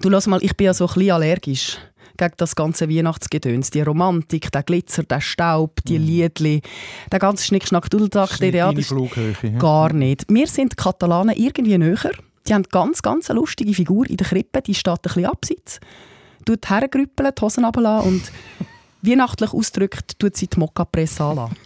Du lass mal, ich bin ja so ein bisschen allergisch gegen das ganze Weihnachtsgedöns. Die Romantik, der Glitzer, der Staub, die mm. Liedli, der ganze Schnick-Schnack, Dudelsack, die ja, Gar nicht. Wir sind Katalanen irgendwie näher. Die haben ganz, ganz eine lustige Figur in der Krippe, die steht ein bisschen abseits. Tut hergrüppeln, die Hosen runterlassen und weihnachtlich ausgedrückt tut sie die Mokka-Presse anlassen.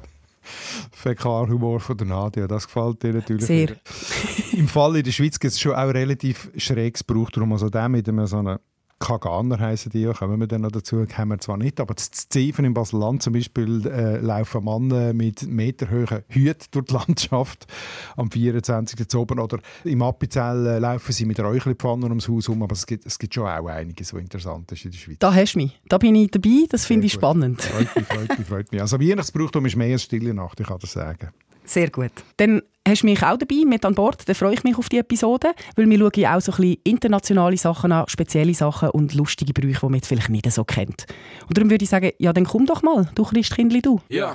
Fäkalhumor von der Nadia, das gefällt dir natürlich. Sehr. Im Fall in der Schweiz gibt es schon auch relativ schräges Brauchtum. Also der mit einem so einem Kaganer heißen die ja, kommen wir dann noch dazu, kennen wir zwar nicht, aber das Zeven im Baselland zum Beispiel äh, laufen Männer mit meterhohen Hüten durch die Landschaft am 24. Oktober oder im Appenzell äh, laufen sie mit Räucherpfannen ums Haus herum, aber es gibt, es gibt schon auch einiges, was interessant ist in der Schweiz. Da hast du mich, da bin ich dabei, das finde ich spannend. Freut mich, freut mich, freut mich. Also Weihnachtsbrauchtum ist mehr als stille Nacht, ich kann das sagen. Sehr gut. Dann hast du mich auch dabei mit an Bord. Dann freue ich mich auf die Episode, weil wir schauen auch so ein bisschen internationale Sachen an, spezielle Sachen und lustige Brüche, die man jetzt vielleicht nicht so kennt. Und darum würde ich sagen, ja, dann komm doch mal, du Christkindli, du. Ja.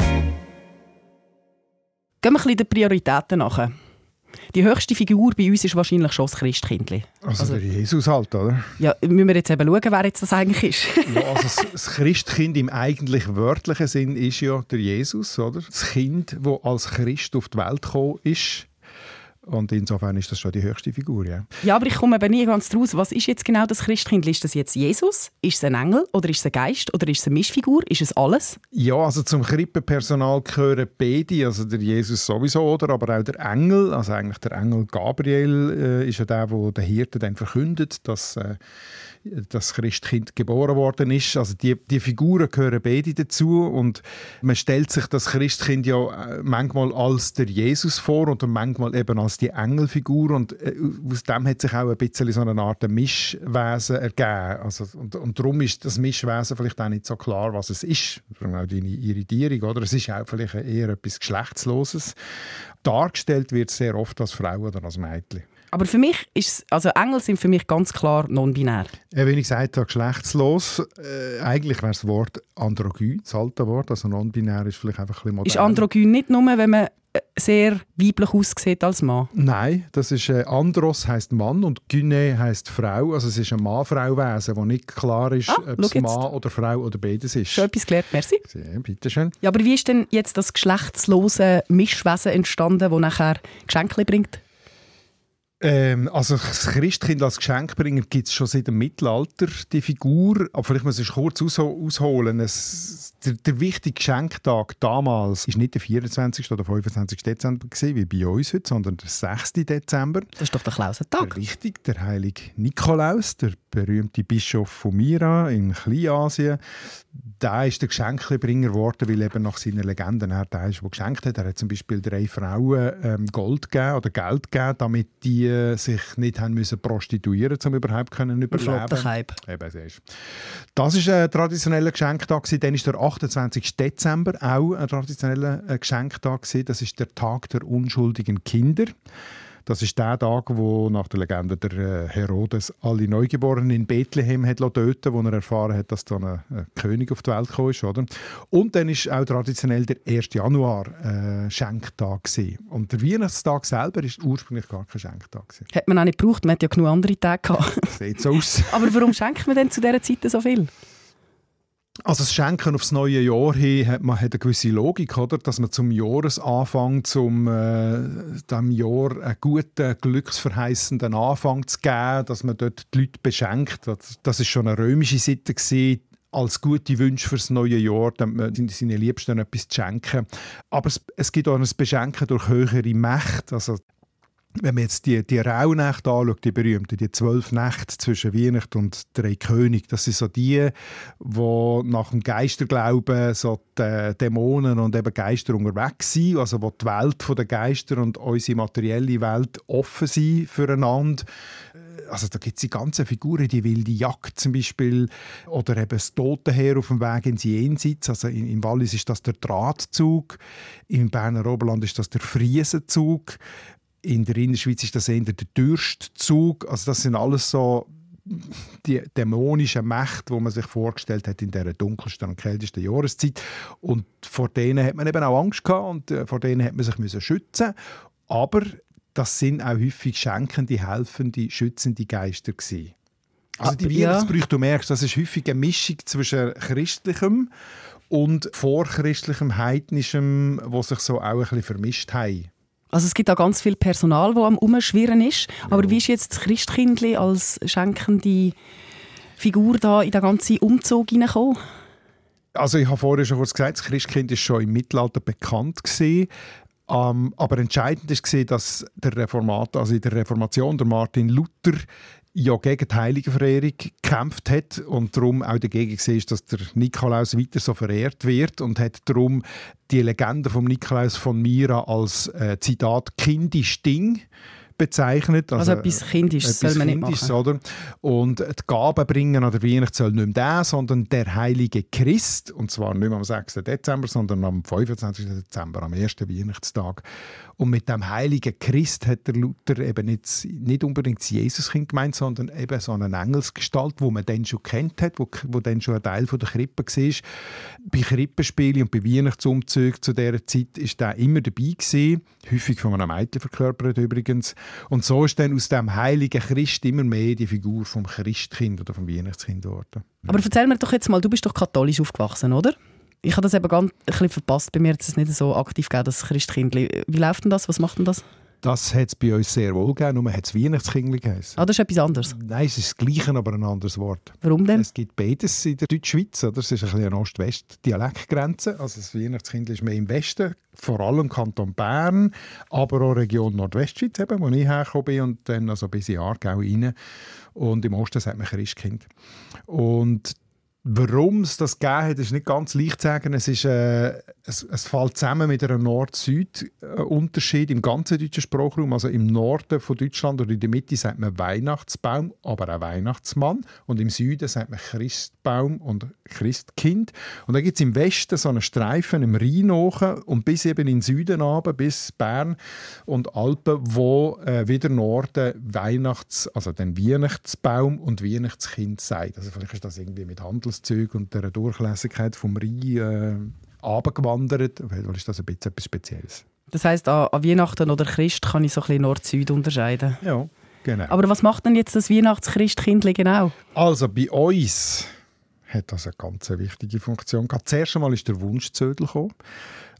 Gehen wir ein bisschen den Prioritäten nach. Die höchste Figur bei uns ist wahrscheinlich schon das Christkindli. Also, also der Jesus halt, oder? Ja, müssen wir jetzt eben schauen, wer jetzt das eigentlich ist. ja, also das Christkind im eigentlich wörtlichen Sinn ist ja der Jesus, oder? Das Kind, das als Christ auf die Welt gekommen ist. Und insofern ist das schon die höchste Figur, ja. Ja, aber ich komme eben nie ganz draus. Was ist jetzt genau das Christkind? Ist das jetzt Jesus? Ist es ein Engel? Oder ist es ein Geist? Oder ist es eine Mischfigur? Ist es alles? Ja, also zum Krippenpersonal gehören beide, also der Jesus sowieso, oder, aber auch der Engel. Also eigentlich der Engel Gabriel äh, ist ja der, der den Hirten dann verkündet, dass... Äh, das Christkind geboren worden ist. Also die, die Figuren gehören beide dazu und man stellt sich das Christkind ja äh, manchmal als der Jesus vor und manchmal eben als die Engelfigur und äh, aus dem hat sich auch ein bisschen so eine Art Mischwesen ergeben. Also, und, und darum ist das Mischwesen vielleicht auch nicht so klar, was es ist. Auch deine Irritierung, oder? Es ist auch vielleicht eher etwas Geschlechtsloses. Dargestellt wird sehr oft als Frau oder als Mädchen. Aber für mich ist also Engel sind für mich ganz klar non-binär. Ja, wenn ich gesagt habe, geschlechtslos, äh, eigentlich wäre das Wort androgyn, das alte Wort, also non-binär ist vielleicht einfach ein bisschen modern. Ist androgyn nicht nur, wenn man äh, sehr weiblich aussieht als Mann? Nein, das ist äh, Andros heißt Mann und Gyne heißt Frau. Also es ist ein Mann-Frau-Wesen, wo nicht klar ist, ah, ob es Mann oder Frau oder beides ist. Schon etwas gelernt, merci. Ja, bitteschön. Ja, aber wie ist denn jetzt das geschlechtslose Mischwesen entstanden, das nachher Geschenke bringt? Ähm, also das Christkind als Geschenkbringer gibt es schon seit dem Mittelalter, die Figur. Aber vielleicht muss ich kurz aus ausholen. Es, der, der, wichtige Geschenktag damals war nicht der 24. oder 25. Dezember, gewesen, wie bei uns heute, sondern der 6. Dezember. Das ist doch der Klausentag. Richtig, der heilige Nikolaus, der berühmte Bischof von Mira in Kleinasien der ist der Geschenkbringer geworden, weil eben nach seiner Legende er der ist, der geschenkt hat. Er hat zum Beispiel drei Frauen ähm, Gold gegeben oder Geld gegeben, damit die äh, sich nicht haben müssen prostituieren, um überhaupt können überleben. Eben, das ist ein traditioneller Geschenktag. Dann ist der 28. Dezember auch ein traditioneller äh, Geschenktag. Das ist der Tag der unschuldigen Kinder. Das ist der Tag, wo nach der Legende der äh, Herodes alle Neugeborenen in Bethlehem hat töten wo er erfahren hat, dass da ein, ein König auf die Welt gekommen ist. Oder? Und dann ist auch traditionell der 1. Januar äh, Schenktag. Gewesen. Und der Weihnachtstag selber ist ursprünglich gar kein Schenktag. Gewesen. Hat man auch nicht gebraucht, man hat ja genug andere Tage gehabt. Sieht so aus. Aber warum schenkt man denn zu dieser Zeit so viel? Also das Schenken aufs neue Jahr hin hat, man, hat eine gewisse Logik, oder? dass man zum Jahresanfang, zum äh, dem Jahr einen guten, glücksverheißenden Anfang zu geben, dass man dort die Leute beschenkt. Das, ist schon eine römische Sitte gewesen, als gute Wünsche fürs neue Jahr, seinen Liebsten etwas zu schenken. Aber es, es gibt auch ein Beschenken durch höhere Mächte. Also wenn man jetzt die, die Rauhnächte anschaut, die berühmten, die zwölf Nächte zwischen Weihnachten und drei König, das sind so die, wo nach dem Geisterglauben so die Dämonen und eben Geister unterwegs sind, also wo die Welt der Geister und unsere materielle Welt offen sind füreinander also da gibt es die ganzen Figuren, die wilde Jagd zum Beispiel oder eben das Totenheer auf dem Weg ins Jenseits. Also in, im Wallis ist das der Drahtzug, im Berner Oberland ist das der Friesenzug, in der Innerschweiz ist das eher der Dürstzug. Also das sind alles so die dämonischen Mächte, die man sich vorgestellt hat in der dunkelsten und kältesten Jahreszeit. Und vor denen hat man eben auch Angst gehabt und äh, vor denen hat man sich müssen schützen. Aber das sind auch häufig schenkende, helfende, schützende Geister gewesen. Also die Weihnachtsbrüche, du merkst, das ist häufig eine Mischung zwischen christlichem und vorchristlichem, heidnischem, wo sich so auch ein bisschen vermischt haben. Also es gibt da ganz viel Personal, das am Umschwirren ist. Aber wie ist jetzt das Christkindli als schenkende Figur da in den ganzen Umzug hineingekommen? Also ich habe vorher schon kurz gesagt, das Christkind ist schon im Mittelalter bekannt gewesen. Um, aber entscheidend ist gesehen, dass der Reformat, also in der Reformation, der Martin Luther ja gegen die Heiligenverehrung gekämpft hat und darum auch dagegen gesehen dass der Nikolaus weiter so verehrt wird und hat darum die Legende vom Nikolaus von Mira als äh, Zitat kindisch Ding bezeichnet. Also, also etwas Kindisches soll man nicht machen. Oder? Und die Gaben bringen an der Weihnacht soll nicht mehr der, sondern der heilige Christ. Und zwar nicht mehr am 6. Dezember, sondern am 25. Dezember, am ersten Weihnachtstag. Und mit dem heiligen Christ hat der Luther eben nicht, nicht unbedingt das Jesuskind gemeint, sondern eben so eine Engelsgestalt, wo man dann schon kennt hat, wo, wo dann schon ein Teil von der Krippe war. Bei Krippenspielen und bei Weihnachtsumzügen zu dieser Zeit ist der immer dabei gewesen, häufig von einem Mädchen verkörpert übrigens. Und so ist dann aus dem heiligen Christ immer mehr die Figur vom Christkind oder vom Weihnachtskind geworden. Aber erzähl mir doch jetzt mal, du bist doch katholisch aufgewachsen, oder? Ich habe das eben ganz ein bisschen verpasst. Bei mir hat es nicht so aktiv gegeben, das Christkindli. Wie läuft denn das? Was macht denn das? Das hat es bei uns sehr wohl gegeben, nur hat es Weihnachtskindli geheißen. Ah, das ist etwas anderes? Nein, es ist das Gleiche, aber ein anderes Wort. Warum denn? Es gibt beides in der Deutschschweiz. Oder? Es ist ein bisschen eine Ost-West-Dialektgrenze. Also das Weihnachtskindli ist mehr im Westen, vor allem Kanton Bern, aber auch Region Nordwestschweiz, eben, wo ich hergekommen bin, und dann also bis in Aargau rein. Und im Osten sagt man Christkind. Und Warum es das gegeben hat, ist nicht ganz leicht zu sagen. Es, ist, äh, es, es fällt zusammen mit einem Nord-Süd-Unterschied im ganzen deutschen Sprachraum. Also im Norden von Deutschland oder in der Mitte sagt man Weihnachtsbaum, aber auch Weihnachtsmann. Und im Süden sagt man Christbaum und Christkind. Und dann gibt es im Westen so einen Streifen im Rhein und bis eben in den Süden runter, bis Bern und Alpen, wo äh, wieder Norden Weihnachts-, also den Weihnachtsbaum und Weihnachtskind sagt. Also vielleicht ist das irgendwie mit Handel Handelszüge und der Durchlässigkeit vom Rhein äh, abgewandert. Weil ist das ein bisschen etwas Spezielles. Das heisst, an, an Weihnachten oder Christ kann ich so ein bisschen Nord-Süd unterscheiden? Ja, genau. Aber was macht denn jetzt das Weihnachtschristkindli genau? Also bei uns hat das eine ganz wichtige Funktion. Gerade zuerst einmal ist der Wunschzödel gekommen.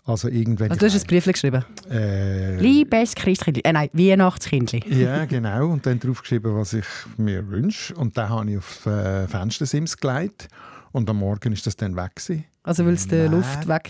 Also irgendwelche... Also du hast ein Brief geschrieben? Äh, Liebes Christkindli, äh nein, Weihnachtskindli. ja, genau. Und dann drauf geschrieben, was ich mir wünsche. Und dann habe ich auf äh, Fenstersims gelegt. Und am Morgen ist das dann weg gewesen. Also weil es die Luft weg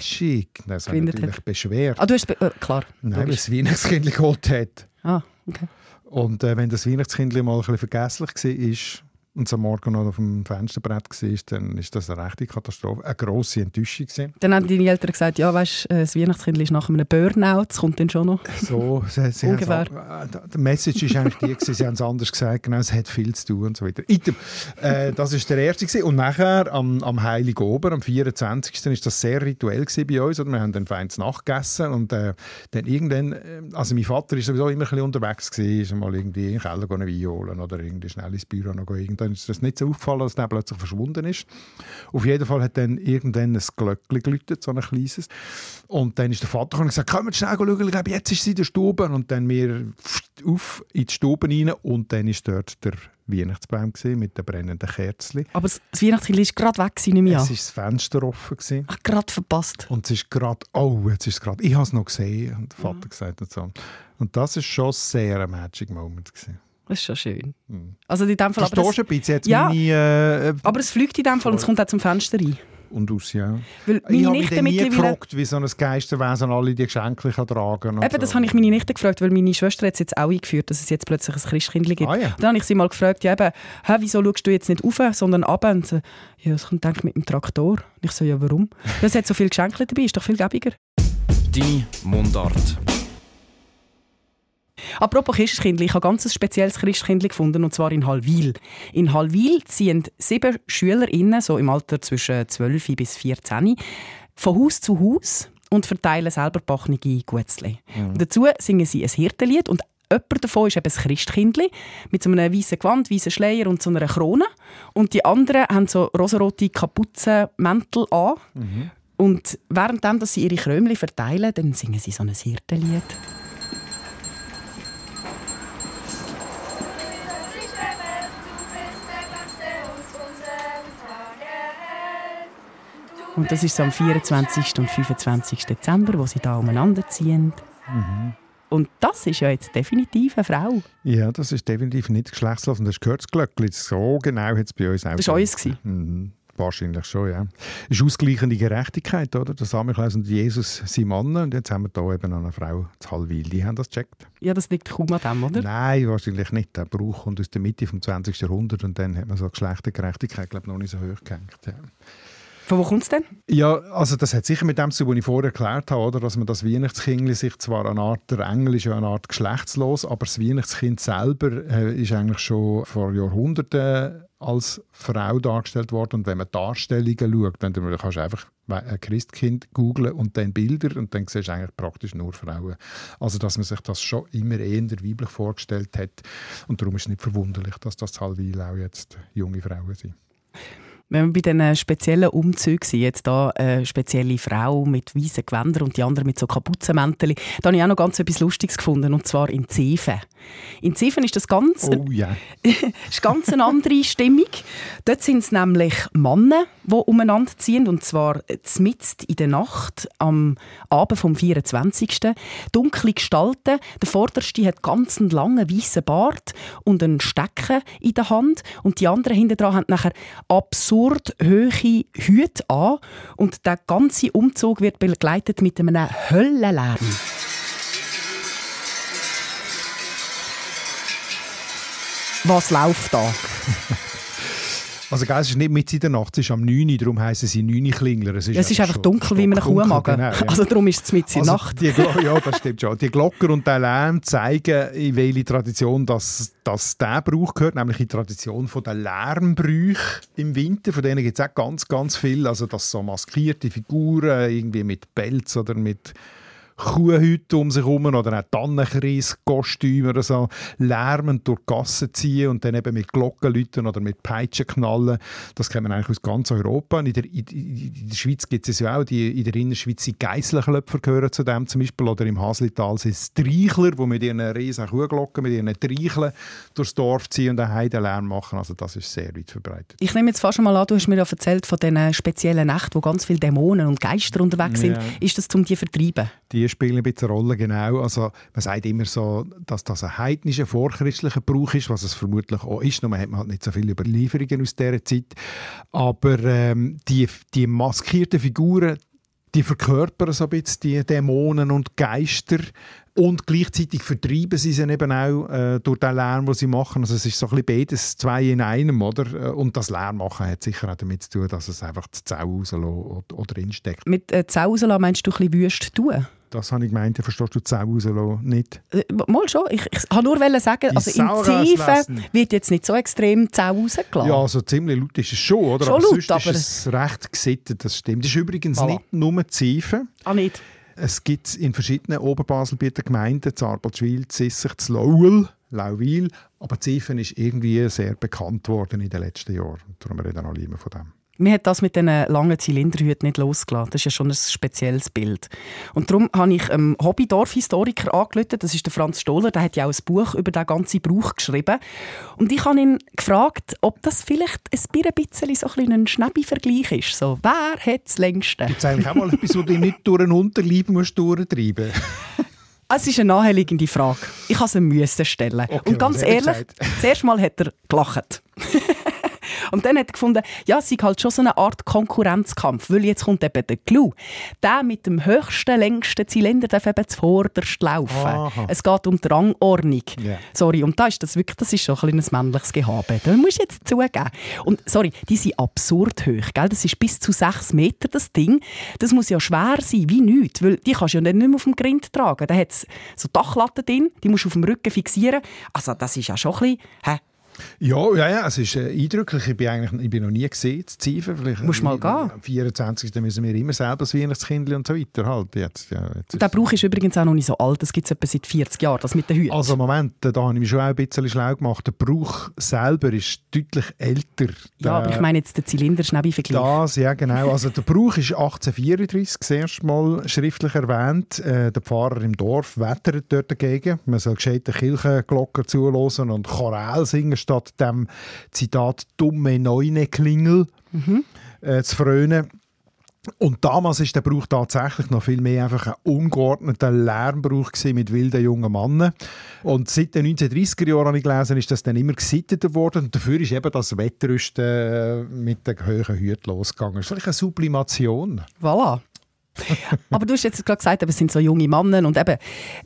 Das hat natürlich hat. beschwert. Ah, du hast... Be äh, klar. Nein, weil es Weihnachtskindli geholt hat. Ah, okay. Und äh, wenn das Weihnachtskindli mal ein bisschen vergesslich war, und es am Morgen noch auf dem Fensterbrett war, dann ist das eine rechte Katastrophe, eine grosse Enttäuschung. Gewesen. Dann haben deine Eltern gesagt, ja, weißt, äh, das Weihnachtskind ist nach einem Burnout, das kommt dann schon noch. So, sie, sie Ungefähr. Äh, die Message ist eigentlich die, gewesen, sie haben es anders gesagt, genau, es hat viel zu tun und so weiter. Item, äh, das war der erste. Gewesen. Und nachher, am, am Heiligen Ober, am 24. war das sehr rituell bei uns. Oder? Wir haben dann feines nachgegessen und äh, dann irgendwann, äh, also mein Vater war sowieso immer ein bisschen unterwegs, gewesen, ist mal irgendwie in den Keller Wein holen oder irgendwie schnell ins Büro noch dann ist das nicht so aufgefallen, dass der plötzlich verschwunden ist. Auf jeden Fall hat dann irgendwann ein Glöckchen geläutet, so ein kleines. Und dann ist der Vater und gesagt, komm schnell schauen, ich glaube, jetzt ist sie in der Stube. Und dann wir auf in die Stube rein und dann ist dort der Weihnachtsbaum mit den brennenden Kerzen. Aber das Weihnachtskind war gerade weg, nicht mehr. Es war das Fenster offen. Gewesen. Ach, gerade verpasst. Und es ist gerade, oh, jetzt ist es gerade, ich habe es noch gesehen. Und der Vater mhm. gesagt und so. Und das war schon sehr ein Magic Moment. Gewesen. Das ist schon schön. Mhm. Also in dem Fall, aber es, ein bisschen jetzt ja, meine, äh, aber es fliegt in dem Fall und es kommt auch zum Fenster rein. Und aus, ja. Weil ich habe mich nie gefragt, wie so ein Geisterwesen alle die Geschenke kann tragen kann. Eben, so. das habe ich meine Nichte gefragt, weil meine Schwester hat es jetzt auch eingeführt, dass es jetzt plötzlich ein Christkind gibt. Ah, ja. Dann habe ich sie mal gefragt, ja eben, wieso schaust du jetzt nicht auf, sondern ab? Und so, ja, das kommt denke mit dem Traktor. Und ich so, ja, warum? Es hat so viele Geschenke dabei, ist doch viel gäbiger. Die Mundart. Apropos Christkindli, ich habe ein ganz spezielles Christkindli gefunden, und zwar in Halwil. In Halwil ziehen sieben SchülerInnen, so im Alter zwischen 12 bis 14, von Haus zu Haus und verteilen selber backene Gutzli. Mhm. Dazu singen sie ein Hirtenlied und Jemand davon ist eben das Christkindli mit so einem weißen Gewand, weißen Schleier und so einer Krone. Und die anderen haben so rosarote Kapuzenmäntel an. Mhm. Und während sie ihre Krömli verteilen, dann singen sie so ein Hirtenlied. Und das ist so am 24. und 25. Dezember, wo sie da umeinander ziehen. Mhm. Und das ist ja jetzt definitiv eine Frau. Ja, das ist definitiv nicht geschlechtslos. Und das gehört das Glöckchen. So genau hat es bei uns auch Das war uns. Mhm. Wahrscheinlich schon, ja. Es ist ausgleichende Gerechtigkeit, oder? Der Samichlaus und Jesus sind Männer und jetzt haben wir hier eben eine Frau zu Hallwil. Die haben das gecheckt. Ja, das liegt kaum an dem, oder? Nein, wahrscheinlich nicht. Der Brauch kommt aus der Mitte des 20. Jahrhunderts und dann hat man so Geschlechtergerechtigkeit, glaube ich, noch nicht so hoch gehängt. Ja. Von wo kommt es denn? Ja, also das hat sicher mit dem zu was ich vorher erklärt habe, oder? dass man das Weihnachtskind sich zwar eine Art, der Engel ist ja eine Art geschlechtslos, aber das Weihnachtskind selber äh, ist eigentlich schon vor Jahrhunderten als Frau dargestellt worden. Und wenn man Darstellungen schaut, dann kannst du einfach ein Christkind googlen und dann Bilder und dann siehst du eigentlich praktisch nur Frauen. Also dass man sich das schon immer eher weiblich vorgestellt hat. Und darum ist es nicht verwunderlich, dass das halbweil auch jetzt junge Frauen sind. Wenn wir bei diesen speziellen Umzügen sind, jetzt da eine spezielle Frau mit weißen Gewändern und die andere mit so Kapuzenmänteln, da habe ich auch noch ganz etwas Lustiges gefunden, und zwar in Zeven. In Zeven ist das ganz, oh, yeah. ist ganz eine andere Stimmung. Dort sind es nämlich Männer, die umeinander ziehen, und zwar mitten in der Nacht, am Abend vom 24. Dunkle Gestalten. Der Vorderste hat ganz einen langen weißen Bart und einen Stecken in der Hand und die anderen hinten dran haben nachher absurd hohe Hüte an und der ganze Umzug wird begleitet mit einem Höllenlärm. Was läuft da? Also gell, es ist nicht mit in der Nacht, es ist am 9 Uhr, darum heissen sie 9 Uhr Klingler. Es ist, es ist einfach dunkel wie man eine Kuh mag. Genau, ja. Also darum ist es mit in der also Nacht. Die, ja, das stimmt schon. Die Glocker und der Lärm zeigen, in welche Tradition das, das der Brauch gehört, nämlich in die Tradition der Lärmbrüche im Winter. Von denen gibt es auch ganz, ganz viel. Also dass so maskierte Figuren, irgendwie mit Pelz oder mit Kuhhüte um sich herum oder auch Tannenkreis-Kostüme oder so, lärmend durch die Gassen ziehen und dann eben mit Glockenläuten oder mit Peitschen knallen. Das kennt man eigentlich aus ganz Europa. In der, in, in der Schweiz gibt es ja auch, die, in der Innerschweiz sind Geisselklöpfer gehören zu dem zum Beispiel oder im Haslital sind es Treichler, die mit ihren riesen Kuhglocken, mit ihren Treicheln durchs Dorf ziehen und einen Heidenlärm machen. Also das ist sehr weit verbreitet. Ich nehme jetzt fast schon mal an, du hast mir ja erzählt von diesen speziellen Nächten, wo ganz viele Dämonen und Geister unterwegs sind. Ja. Ist das, um die zu vertreiben? Die spielen ein bisschen eine Rolle, genau. Also, man sagt immer so, dass das ein heidnischer, vorchristlicher Brauch ist, was es vermutlich auch ist, nur man hat man halt nicht so viele Überlieferungen aus dieser Zeit. Aber ähm, die, die maskierten Figuren, die verkörpern so ein bisschen die Dämonen und Geister und gleichzeitig vertreiben sie sie eben auch äh, durch den Lärm, den sie machen. Also es ist so ein bisschen beides, zwei in einem, oder? Und das Lärm machen hat sicher auch damit zu tun, dass es einfach die Zau rauslassen oder, drinsteckt. Mit äh, Zau meinst du ein bisschen wüst tun? Das habe ich gemeint, verstehst du die Zau rauslassen nicht? Äh, mal schon, ich, ich wollte nur sagen, die also im Tiefen wird jetzt nicht so extrem Zau rausgelassen. Ja, also ziemlich laut ist es schon, oder? Schon aber laut, sonst aber... ist es recht gesittet, das stimmt. Das ist übrigens voilà. nicht nur Tiefen. Ah, nicht? Es gibt in verschiedenen Oberbaselbieter Gemeinden, Zarbaldschwil, Zissig, Lauel, Lauwil, aber Ziefen ist irgendwie sehr bekannt worden in den letzten Jahren. Darum reden alle immer von dem. Mir hat das mit den langen Zylinderhüten nicht losgelassen. Das ist ja schon ein spezielles Bild. Und darum habe ich einem Hobby-Dorfhistoriker angerufen. Das ist der Franz Stohler. Der hat ja auch ein Buch über den ganzen Brauch geschrieben. Und ich habe ihn gefragt, ob das vielleicht ein bisschen so ein, Schnäbi-Vergleich ist. So, wer hat das längste? Gibt es eigentlich auch mal etwas, wo du nicht durch einen Unterleib musst durchtreiben Es ist eine naheliegende Frage. Ich musste sie stellen. Okay, Und ganz ehrlich, zuerst mal hat er gelacht. Und dann hat er gefunden, ja, es ist halt schon so eine Art Konkurrenzkampf, weil jetzt kommt eben der Clou. Der mit dem höchsten, längsten Zylinder darf eben zuvorderst laufen. Aha. Es geht um die Rangordnung. Ja. Sorry, und da ist das wirklich, das ist schon ein kleines männliches Gehabe. Das musst du jetzt zugeben. Und sorry, die sind absurd hoch, gell? Das ist bis zu sechs Meter, das Ding. Das muss ja schwer sein, wie nichts, weil die kannst du ja nicht mehr auf dem Grind tragen. Da hat es so Dachlatten drin, die musst du auf dem Rücken fixieren. Also das ist ja schon ein bisschen... Hä? Ja, ja, ja, es ist äh, eindrücklich. Ich bin, eigentlich, ich bin noch nie gesehen, das Ziefen. Vielleicht, Musst mal äh, gehen. Am 24. müssen wir immer selber das Weihnachtskindli und so weiter halt. Jetzt, ja, jetzt Und der Brauch ist übrigens auch noch nicht so alt, das gibt es etwa seit 40 Jahren, das mit den Hüten. also Moment, da habe ich mich schon auch ein bisschen schlau gemacht. Der Brauch selber ist deutlich älter. ja, aber ich meine jetzt den Zylinder schnell vergleich. Das, ja genau. Also der Brauch ist 1834 das erste Mal schriftlich erwähnt. Äh, der Pfarrer im Dorf wettert dort dagegen. Man soll gescheite Kirchenglocken zuhören und Choral singen, statt dem Zitat «dumme Neune Klingel» äh, zu frönen. Und damals ist der Brauch tatsächlich noch viel mehr einfach ein ungeordneter Lärmbrauch mit wilden jungen Männern. Und seit den 1930er Jahren habe ich gelesen, ist das dann immer gesitteter worden. Und dafür ist eben das Wettrüsten äh, mit den hohen Hüten losgegangen. Das ist vielleicht eine Sublimation. Voilà. aber du hast jetzt gerade gesagt, eben, es sind so junge Männer und eben,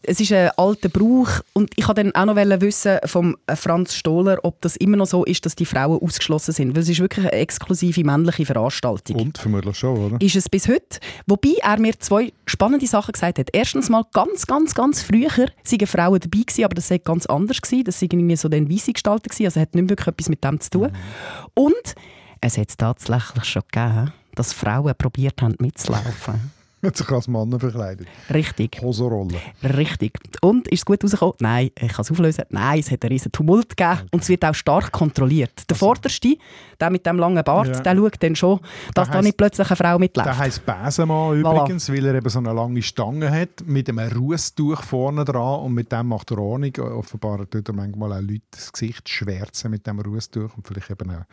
es ist ein alter Brauch und ich wollte dann auch noch wissen vom Franz Stohler, ob das immer noch so ist, dass die Frauen ausgeschlossen sind, weil es ist wirklich eine exklusive männliche Veranstaltung. Und vermutlich schon, oder? Ist es bis heute. Wobei er mir zwei spannende Sachen gesagt hat. Erstens mal, ganz, ganz, ganz früher waren Frauen dabei gewesen, aber das sei ganz anders gewesen. Das waren irgendwie so dann weisse Gestalten gewesen, also hat nicht wirklich etwas mit dem zu tun. Und es hat es tatsächlich schon gegeben, dass Frauen probiert haben mitzulaufen. Hat sich als Mann verkleidet. Richtig, Hosenrolle. richtig. Und ist es gut rausgekommen? Nein, ich kann es auflösen. Nein, es hat einen riesen Tumult gegeben und es wird auch stark kontrolliert. Der Vorderste, der mit dem langen Bart, Ja. der schaut dann schon, dass da nicht plötzlich eine Frau mitläuft. Der heisst Besenmann Voilà. übrigens, weil er eben so eine lange Stange hat, mit einem Rußtuch vorne dran und mit dem macht er Ordnung. Offenbar tut er manchmal auch Leute das Gesicht schwärzen mit dem Rußtuch und vielleicht eben auch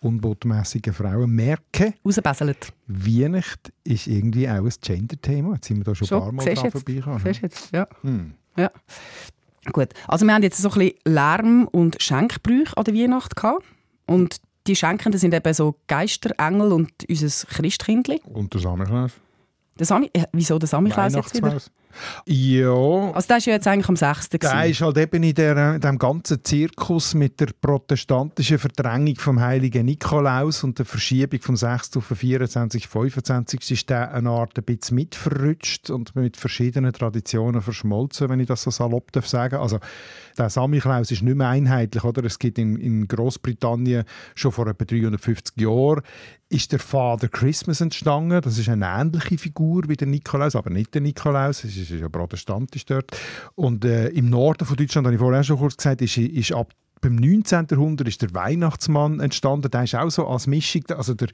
unbotmässige Frauen merken, Rausbesselt. Weihnacht ist irgendwie auch ein Gender-Thema. Jetzt sind wir da schon, ein paar Schon, Mal dran vorbeigekommen. Siehst du jetzt? Ja. Hm. ja. Gut, also wir haben jetzt so ein bisschen Lärm- und Schenkbrüche an der Weihnacht gehabt. Und die Schenkenden sind eben so Geister, Engel und unser Christkindli. Und der Samichlaus? Der Sami, äh, wieso der Samichlaus jetzt wieder? Ja, Also der ist ja jetzt eigentlich am 6. Der ist halt eben in, der, in dem ganzen Zirkus mit der protestantischen Verdrängung vom heiligen Nikolaus und der Verschiebung vom 6. auf den 24. 25. ist der eine Art ein bisschen mitverrutscht und mit verschiedenen Traditionen verschmolzen, wenn ich das so salopp darf sagen. Also der Samichlaus ist nicht mehr einheitlich, oder? Es gibt in, in Großbritannien schon vor etwa 350 Jahren ist der Father Christmas entstanden. Das ist eine ähnliche Figur wie der Nikolaus, aber nicht der Nikolaus. Es ist ja protestantisch dort. Und äh, im Norden von Deutschland, habe ich vorher schon kurz gesagt, ist, ist ab beim 19. Jahrhundert ist der Weihnachtsmann entstanden. Der ist auch so als Mischung, also der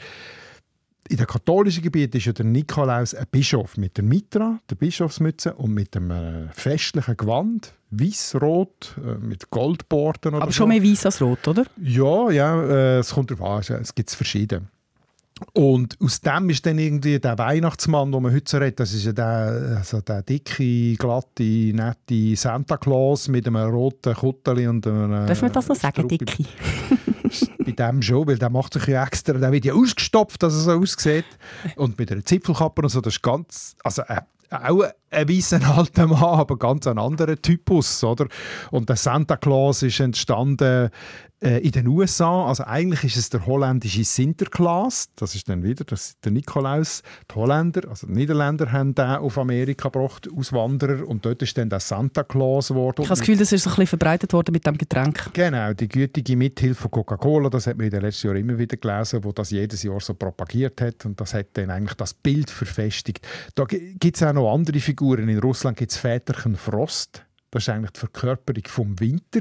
in den katholischen Gebieten ist ja der Nikolaus ein Bischof mit der Mitra, der Bischofsmütze und mit einem äh, festlichen Gewand, weiß-rot, äh, mit Goldborten oder Aber so. schon mehr weiß als rot, oder? Ja, ja, äh, es kommt darauf an, es- es gibt verschiedene. Und aus dem ist dann irgendwie der Weihnachtsmann, den man heute so redet, das ist ja der, also der dicke, glatte, nette Santa Claus mit einem roten Kutteli und einem... Darf man das noch sagen, Struppi- Dicky? bei dem schon, weil der macht sich ja extra, der wird ja ausgestopft, dass er so aussieht. Und mit einer Zipfelkappe und so, das ist ganz, also äh, auch ein weißer alter Mann, aber ganz ein anderer Typus, oder? Und der Santa Claus ist entstanden äh, in den USA, also eigentlich ist es der holländische Sinterklaas, das ist dann wieder das, der Nikolaus, die Holländer, also die Niederländer haben den auf Amerika gebracht, Auswanderer, und dort ist dann der Santa Claus geworden. Ich habe das Gefühl, das ist so ein bisschen verbreitet worden mit dem Getränk. Genau, die gütige Mithilfe von Coca-Cola, das hat man in den letzten Jahren immer wieder gelesen, wo das jedes Jahr so propagiert hat und das hat dann eigentlich das Bild verfestigt. Da gibt es auch noch andere Figuren. In Russland gibt es Väterchen Frost. Das ist eigentlich die Verkörperung vom Winter.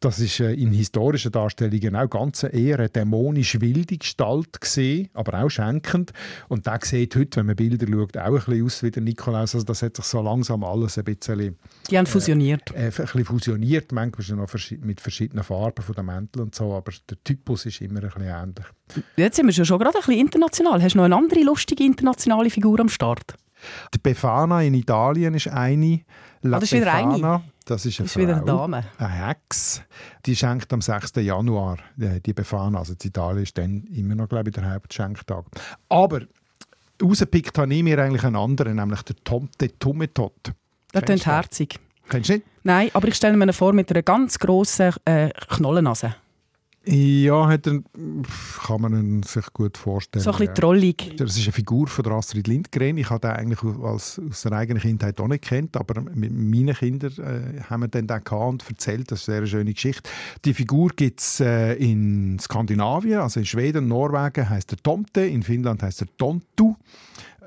Das ist äh, in historischen Darstellungen auch ganz eher eine dämonisch wilde Gestalt gesehen, aber auch schenkend. Und der sieht heute, wenn man Bilder schaut, auch ein bisschen aus wie der Nikolaus. Also das hat sich so langsam alles ein bisschen Die haben fusioniert. äh, ein bisschen fusioniert, manchmal noch mit verschiedenen Farben von den Mänteln und so, aber der Typus ist immer ein bisschen ähnlich. Jetzt sind wir schon gerade ein bisschen international. Hast du noch eine andere lustige internationale Figur am Start? Die Befana in Italien ist eine. La Ah, das ist wieder Befana. Das ist eine Das ist wieder eine Frau, Dame. eine Hex. Die schenkt am 6. Januar äh, die Befana. Also in Italien ist dann immer noch, glaube ich, der Hauptschenktag. Aber rausgepickt habe ich mir eigentlich einen anderen, nämlich der Tomte Tumetot. Das Kennst klingt herzig. Kennst du nicht? Nein, aber ich stelle mir vor mit einer ganz grossen äh, Knollennase. Ja, hat er, kann man sich gut vorstellen. So ein bisschen trollig. Das ist eine Figur von Astrid Lindgren. Ich habe den eigentlich als, aus der eigenen Kindheit auch nicht kennt, aber mit meinen Kindern äh, haben wir den, den gehabt und erzählt. Das ist eine sehr schöne Geschichte. Die Figur gibt es äh, in Skandinavien, also in Schweden, Norwegen heißt er Tomte, in Finnland heißt er Tontu.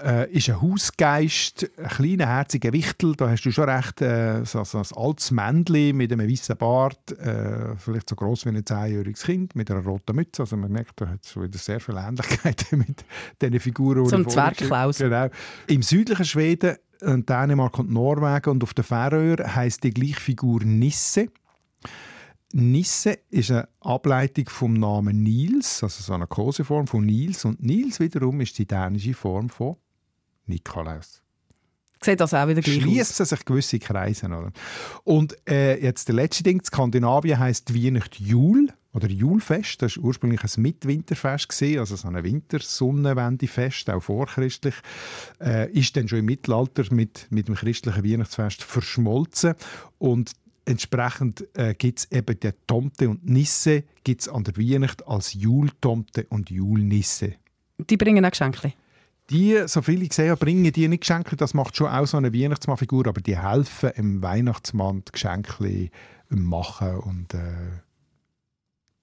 Äh, ist ein Hausgeist, ein kleiner, herziger Wichtel. Da hast du schon recht, äh, so, so ein altes Männchen mit einem weißen Bart, äh, vielleicht so groß wie ein zehnjähriges Kind, mit einer roten Mütze. Also man merkt, da hat es wieder sehr viele Ähnlichkeiten mit diesen Figuren. die geschrieben- Zwergklaus. Genau. Im südlichen Schweden, äh, Dänemark und Norwegen und auf den Färöer heisst die gleiche Figur Nisse. Nisse ist eine Ableitung vom Namen Nils, also so eine Koseform von Nils. Und Nils wiederum ist die dänische Form von Nikolaus. Sieht das auch wieder gleich. Schließen sich gewisse Kreise. Oder? Und äh, jetzt der letzte Ding, Skandinavien heisst Weihnacht Jul oder Julfest. Das war ursprünglich ein Mitwinterfest, gewesen, also so ein Wintersonnenwendefest, auch vorchristlich. Äh, ist dann schon im Mittelalter mit, mit dem christlichen Weihnachtsfest verschmolzen. Und entsprechend äh, gibt es eben die Tomte und Nisse gibt's an der Weihnacht als Jultomte und Julnisse. Die bringen auch Geschenke. Die, so viele ich habe, bringen die nicht Geschenke. Das macht schon auch so eine Weihnachtsmannfigur, aber die helfen dem Weihnachtsmann die Geschenke machen und äh,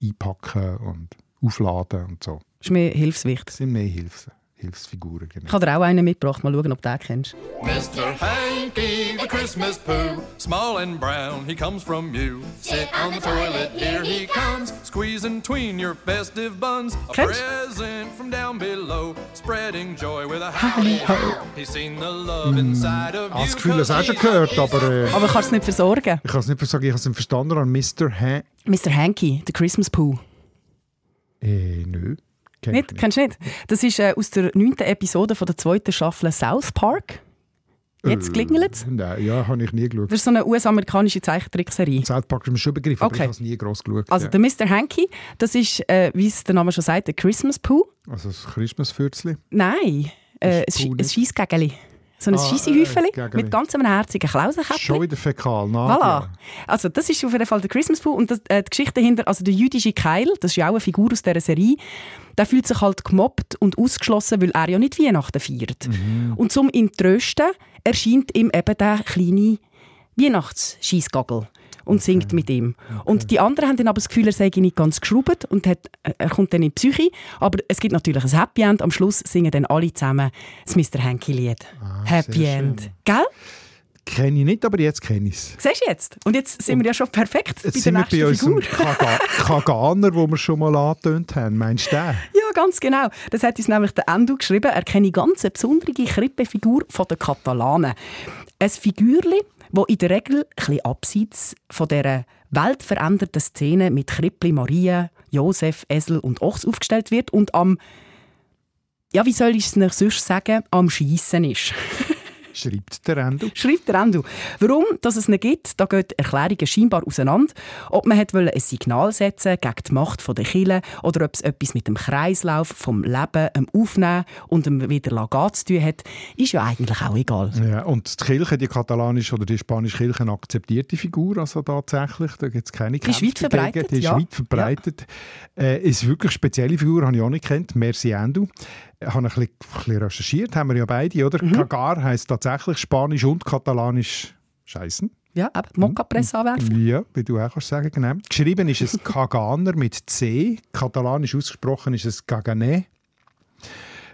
einpacken und aufladen und so. Das ist mir hilfswichtig. Das sind mehr Hilfs Hilfsfiguren. Genau. Ich habe dir auch einen mitgebracht. Mal schauen, ob du den kennst. Mr. Hanky, the Christmas poo, small and brown, he comes from you. Sit on the toilet, here he comes, squeezing between your festive buns. A Kennst- present from down below, spreading joy with a howdy ho. He's seen the love inside of Ich habe you. das Gefühl, das schon he's gehört, aber äh, Aber kannst du es nicht versorgen? ich kann es nicht sagen, ich habe es nicht verstanden an Mr. Han... Mr. Hanky, der Christmas Pooh. Äh, nö. Kenn ich Nicht? Kennst du nicht? Das ist äh, aus der neunten Episode von der zweiten Staffel South Park. Jetzt klingelt es. Äh, Nein, ja, habe ich nie geschaut. Das ist so eine US-amerikanische Zeichentrickserie. South Park ist mir schon ein Begriff, aber Okay. ich habe es nie gross geschaut. Also ja. der Mr. Hanky, das ist, äh, wie es der Name schon sagt, der Christmas Pooh. also das Christmas-Fürzli. Nein, äh, ein, ein? Scheissgägeli. So ein Ah, Scheissehäufeli äh, mit ganz einem herzigen Schon Klausenkäppchen. wieder fäkal. Voilà. Nadia. Also das ist auf jeden Fall der Christmas Pooh und das, äh, die Geschichte dahinter, also der jüdische Keil, das ist ja auch eine Figur aus dieser Serie, der fühlt sich halt gemobbt und ausgeschlossen, weil er ja nicht Weihnachten feiert. Und zum ihn zu trösten, erscheint ihm eben der kleine Weihnachtsscheissgagel und singt mit ihm. Und die anderen haben dann aber das Gefühl, er sei nicht ganz geschraubt und hat, äh, er kommt dann in die Psyche. Aber es gibt natürlich ein Happy End. Am Schluss singen dann alle zusammen das Mr. Hanky-Lied. Happy sehr End. schön. Gell? Kenne ich nicht, aber jetzt kenne ich es. Siehst du jetzt? Und jetzt sind wir ja schon perfekt bei Jetzt der sind wir bei Figur. Kaga Kaganer, wo wir schon mal angetönt haben. Meinst du den? Ja, ganz genau. Das hat uns nämlich der Endo geschrieben. Er kenne ganz eine besondere Krippenfigur von den Katalanen. Ein Figürli, wo in der Regel bisschen abseits von dieser weltveränderten Szene mit Krippli, Maria, Josef, Esel und Ochs aufgestellt wird und am ja, wie soll ich es noch sonst sagen, am Schiessen ist. Schreibt der Endo. Schreibt der Endo. Warum dass es nicht gibt, da gehen Erklärungen scheinbar auseinander. Ob man wollen ein Signal setzen gegen die Macht der Kirche oder ob es etwas mit dem Kreislauf vom Leben, dem Aufnehmen und dem wieder gehen zu tun hat, ist ja eigentlich auch egal. Ja, und die Kirche, die katalanische oder die spanische Kirche akzeptiert die Figur also tatsächlich. Da gibt es keine Die ist Kämpfe weit verbreitet. Die ist ja. weit verbreitet. Äh, ist wirklich eine spezielle Figur, habe ich auch nicht gekannt. Merci Endo. Habe ein bisschen, ein bisschen recherchiert, haben wir ja beide, oder? Mhm. Kagar heisst tatsächlich Spanisch und Katalanisch Scheißen. Ja, eben, Mokka-Presse anwerfen. Ja, wie du auch kannst sagen, genau. Geschrieben ist es Kaganer mit C. Katalanisch ausgesprochen ist es Kagané.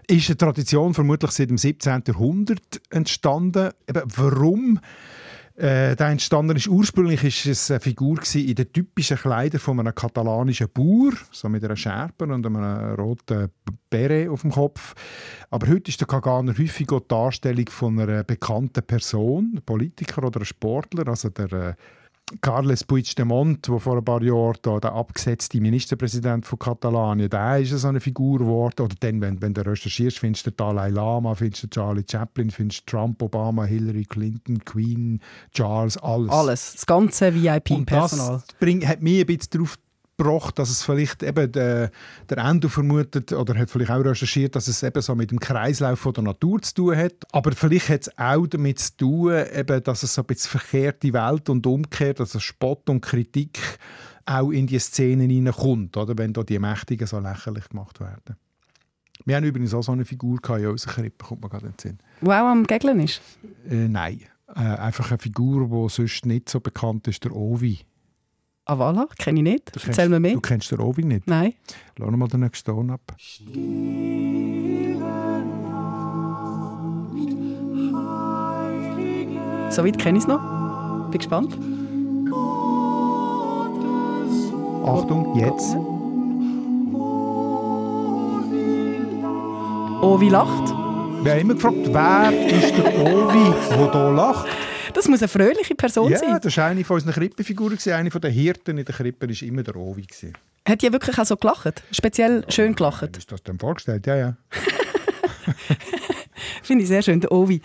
Ist eine Tradition vermutlich seit dem 17. Jahrhundert entstanden. Eben, warum äh, der entstanden ist? Ursprünglich ist es eine Figur in den typischen Kleidern von einem katalanischen Bauer, so mit einer Schärpe und einem roten Beret auf dem Kopf. Aber heute ist der Kaganer häufig auch die Darstellung von einer bekannten Person, Politiker oder Sportler. Also der, äh, Carles Puigdemont, der vor ein paar Jahren da, der abgesetzte Ministerpräsident von Katalonien, der ist so eine Figur geworden. Oder dann, wenn, wenn du recherchierst, findest du Dalai Lama, findest du Charlie Chaplin, findest du Trump, Obama, Hillary Clinton, Queen, Charles, alles. Alles, das ganze VIP-Personal. Das bringt, hat mich ein bisschen darauf gebracht, dass es vielleicht eben der, der Endo vermutet oder hat vielleicht auch recherchiert, dass es eben so mit dem Kreislauf von der Natur zu tun hat. Aber vielleicht hat es auch damit zu tun, eben, dass es so ein bisschen verkehrte Welt und umgekehrt, also Spott und Kritik auch in die Szenen hineinkommt, oder, wenn da die Mächtigen so lächerlich gemacht werden. Wir haben übrigens auch so eine Figur in unserer Krippe, kommt man gerade in den Sinn. Wo auch am Gegeln ist? Äh, nein, äh, einfach eine Figur, die sonst nicht so bekannt ist, der Ovi. Ah, voilà, kenne ich nicht. Du Erzähl kennst, mir mehr. Du kennst den Ovi nicht? Nein. Lass mal den nächsten Ton ab. Soweit kenne ich es noch. Bin gespannt. Achtung, jetzt. Ovi lacht. Wir haben immer gefragt, wer ist der Ovi, der hier lacht? Das muss eine fröhliche Person Ja, sein. das war eine von unseren Krippenfiguren. Eine der Hirten in der Krippe war immer der Ovi. Hat die wirklich auch so gelacht? Speziell schön gelacht? Ist das dann vorgestellt? Ja, ja. Finde ich sehr schön, der Ovi.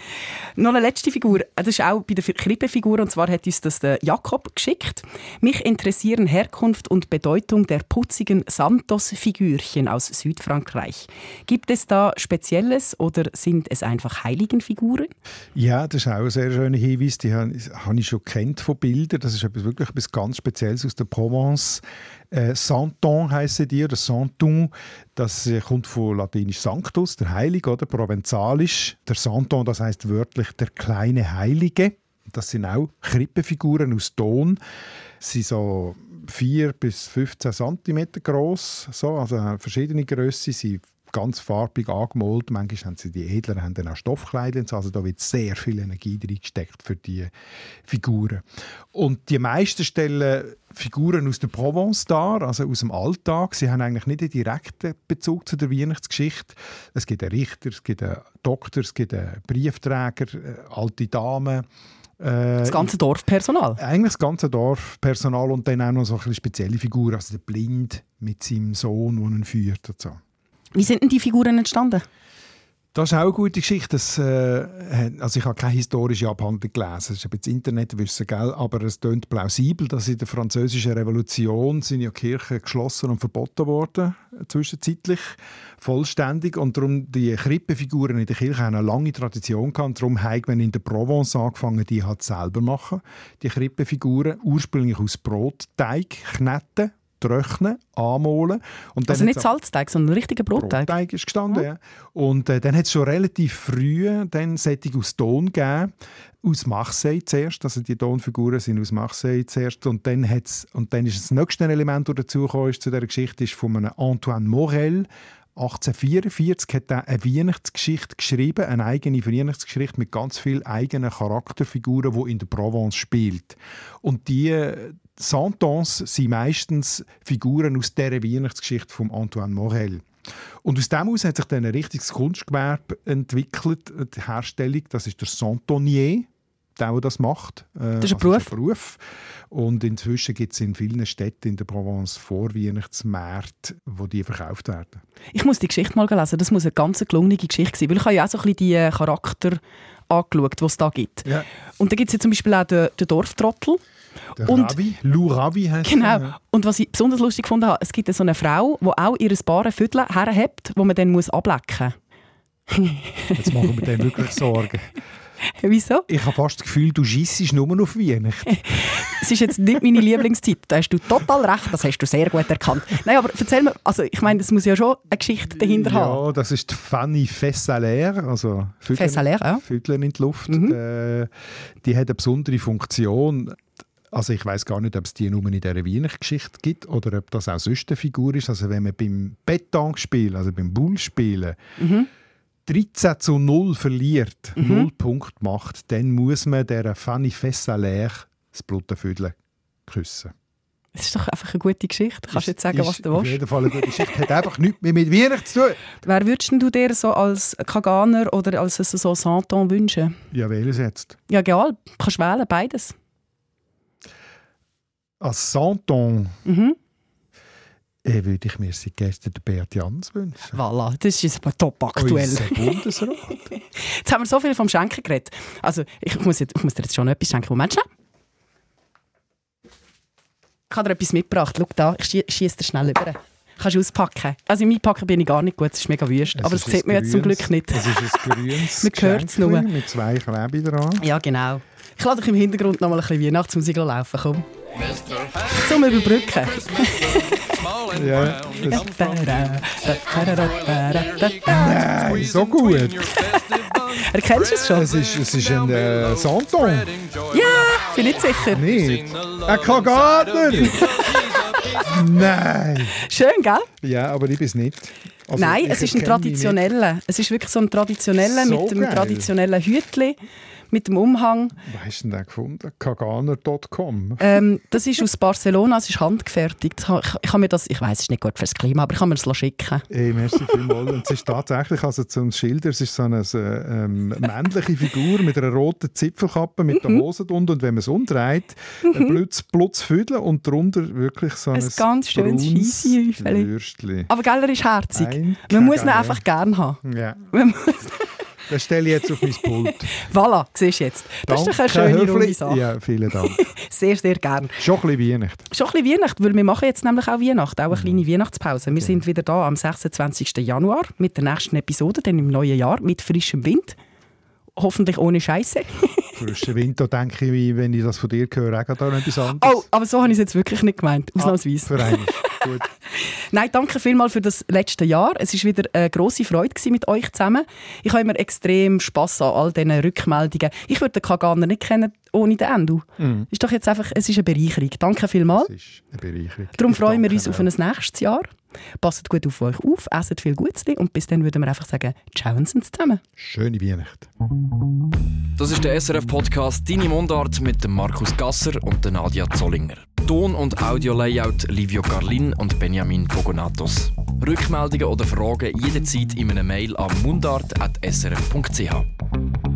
Noch eine letzte Figur, das ist auch bei der Krippenfigur, und zwar hat uns das der Jakob geschickt. Mich interessieren Herkunft und Bedeutung der putzigen Santos-Figürchen aus Südfrankreich. Gibt es da Spezielles oder sind es einfach Heiligenfiguren? Ja, das ist auch ein sehr schöner Hinweis. Die habe ich schon kennt von Bildern. Das ist etwas, wirklich etwas ganz Spezielles aus der Provence. Äh, Santon heissen die, oder Santon. Das äh, kommt von latinisch Sanctus, der Heilige, oder provenzalisch. Der Santon, das heißt wörtlich der kleine Heilige. Das sind auch Krippenfiguren aus Ton. Sie sind so 4 bis 15 cm groß, so, also verschiedene Grössen. Sie ganz farbig angemalt. Manchmal haben sie die edleren haben dann auch so. Also da wird sehr viel Energie reingesteckt für die Figuren. Und die meisten stellen Figuren aus der Provence dar, also aus dem Alltag. Sie haben eigentlich nicht einen direkten Bezug zu der Weihnachtsgeschichte. Es gibt einen Richter, es gibt einen Doktor, es gibt einen Briefträger, äh, alte Damen. Äh, Das ganze Dorfpersonal. eigentlich das ganze Dorfpersonal und dann auch noch so ein spezielle Figuren, also der Blind mit seinem Sohn, der ihn führt und so. Wie sind denn die Figuren entstanden? Das ist auch eine gute Geschichte. Das, äh, hat- also ich habe keine historische Abhandlung gelesen. Das ist bisschen Internetwissen, gell? aber es klingt plausibel, dass in der französischen Revolution sind ja Kirchen geschlossen und verboten worden, äh, zwischenzeitlich, vollständig. Und darum die Krippenfiguren in der Kirche haben eine lange Tradition gehabt. Darum haben man in der Provence angefangen, die halt selber machen. Die Krippenfiguren, ursprünglich aus Brotteig, kneten, trocknen, anmalen. Und dann Also nicht Salzteig, sondern ein richtiger Brotteig. Brotteig ist gestanden, ja. Und äh, dann hat es schon relativ früh dann Sättig aus Ton gegeben. Aus Marseille zuerst, also die Tonfiguren sind aus Marseille zuerst. Und dann, hat's, und dann ist das nächste Element, das dazugekommen ist zu dieser Geschichte, ist von einem Antoine Morel. 1844 hat er eine Weihnachtsgeschichte geschrieben, eine eigene Weihnachtsgeschichte mit ganz vielen eigenen Charakterfiguren, die in der Provence spielt. Und die Santons sind meistens Figuren aus dieser Weihnachtsgeschichte von Antoine Morel. Und aus dem aus hat sich dann ein richtiges Kunstgewerbe entwickelt, die Herstellung. Das ist der Santonier, der, der das macht. Äh, Das ist ein also Beruf. Beruf. Und inzwischen gibt es in vielen Städten in der Provence Vorweihnachtsmärkte, wo die verkauft werden. Ich muss die Geschichte mal lesen. Das muss eine ganz gelungene Geschichte sein. Weil ich habe ja auch so ein bisschen die äh, Charakter angeschaut, die es da gibt. Ja. Und da gibt es ja zum Beispiel auch den, den Dorftrottel. Der Und- Ravi, Lou Ravi heißt Genau. ja. Und was ich besonders lustig gefunden habe, es gibt so eine Frau, die auch ihr Baren Viertel herhebt, wo man dann muss ablecken Jetzt machen wir dem wirklich Sorgen. Wieso? Ich habe fast das Gefühl, du schissest nur auf Weihnachten. Es ist jetzt nicht meine Lieblingszeit. Da hast du total recht, das hast du sehr gut erkannt. Nein, aber erzähl mir, also ich meine, es muss ja schon eine Geschichte dahinter haben. Ja, das ist die Fanny Fessalaire, also Fessalaire, ja. Vögeln in die Luft. Mhm. Äh, die hat eine besondere Funktion. Also ich weiß gar nicht, ob es die nur in dieser Weihnachtsgeschichte gibt oder ob das auch sonst eine Figur ist. Also wenn man beim Betonspiel, also beim Bullspielen, Mhm. 13 zu 0 verliert, 0 Punkte macht, dann muss man der Fanny Fessalaire das Bluttenvödel küssen. Das ist doch einfach eine gute Geschichte. Du kannst Ist- jetzt sagen, was du Auf willst. jeden Fall eine gute Geschichte. Hat einfach nichts mehr mit Weihnachten zu tun. Wer würdest du dir so als Kaganer oder als so Santon wünschen? Ja, welches jetzt? Ja, egal. Du kannst wählen, beides. Als Santon Mhm. Äh, würde ich mir seit gestern den Beat Jans wünschen. Voilà, das ist aber top aktuell. Bundesrat. Jetzt haben wir so viel vom Schenken geredet. Also, ich muss, jetzt, ich muss dir jetzt schon etwas schenken. Moment schnell. Ich habe dir etwas mitgebracht. Schau da, ich schieße dir schnell über. Kannst du auspacken. Also im Einpacken bin ich gar nicht gut, es ist mega wüst. Aber das sieht man jetzt zum Glück nicht. Es ist ein grünes Man hört's nur. Geschenkchen mit zwei Klebe dran. Ja, genau. Ich lasse dich im Hintergrund noch mal ein bisschen Weihnachtsmusik laufen. Komm. Zum Überbrücken. Ja, from Nein, so gut. Erkennst du es schon? Es ist, es ist ein äh, Santon. Ja, bin nicht sicher. Nicht. Ein Kagadner. Nein. Schön, gell? Ja, aber ich bin es nicht. Also, Nein, es ist ein traditioneller. Es ist wirklich so ein traditioneller So mit dem geil. traditionellen Hütli, mit dem Umhang. Wo hast du denn den gefunden? Kaganer.com. Ähm, das ist aus Barcelona, es ist handgefertigt. Ich, habe mir das, ich weiß, es ist nicht gut fürs Klima, aber ich kann mir das schicken. Hey, merci vielmals. Und es ist tatsächlich, also zum Schilder, es ist so eine äh, ähm, männliche Figur mit einer roten Zipfelkappe mit Mhm. der Hose drunter und wenn man es umdreht, ein Blutz, Blutzfüdel und darunter wirklich so ein, Ein ganz schönes. Würstli. Aber gell, er ist herzig. Ein Man muss ihn einfach gern haben. Ja, das stelle ich jetzt auf mein Pult. voilà, siehst du jetzt. Das ist doch eine Danke, schöne runde Sache. Ja, vielen Dank. Sehr, sehr gern. Schon ein bisschen Weihnachten. Schon ein bisschen Weihnachten, weil wir machen jetzt nämlich auch Weihnachten, auch eine kleine Weihnachtspause. Wir sind wieder da am 26. Januar mit der nächsten Episode, dann im neuen Jahr, mit frischem Wind. Hoffentlich ohne Scheiße. Frischen Winter denke ich, wenn ich das von dir höre, auch etwas anderes. Oh, aber so habe ich es jetzt wirklich nicht gemeint, ausnahmsweise. Für einen. Gut. Nein, danke vielmals für das letzte Jahr. Es war wieder eine grosse Freude mit euch zusammen. Ich habe immer extrem Spass an all diesen Rückmeldungen. Ich würde den Kaganer nicht kennen ohne den Endu. Ist doch jetzt einfach, es ist eine Bereicherung. Danke vielmals. Das ist eine Bereicherung. Darum freuen wir uns auf ein nächstes Jahr. Passt gut auf euch auf, esset viel Gutes und bis dann würden wir einfach sagen, ciao und zusammen. Schöne Weihnachten. Das ist der SRF-Podcast «Deine Mundart» mit dem Markus Gasser und der Nadia Zollinger. Ton- und Audio-Layout Livio Carlin und Benjamin Pogonatos. Rückmeldungen oder Fragen jederzeit in einer Mail an mundart.srf.ch.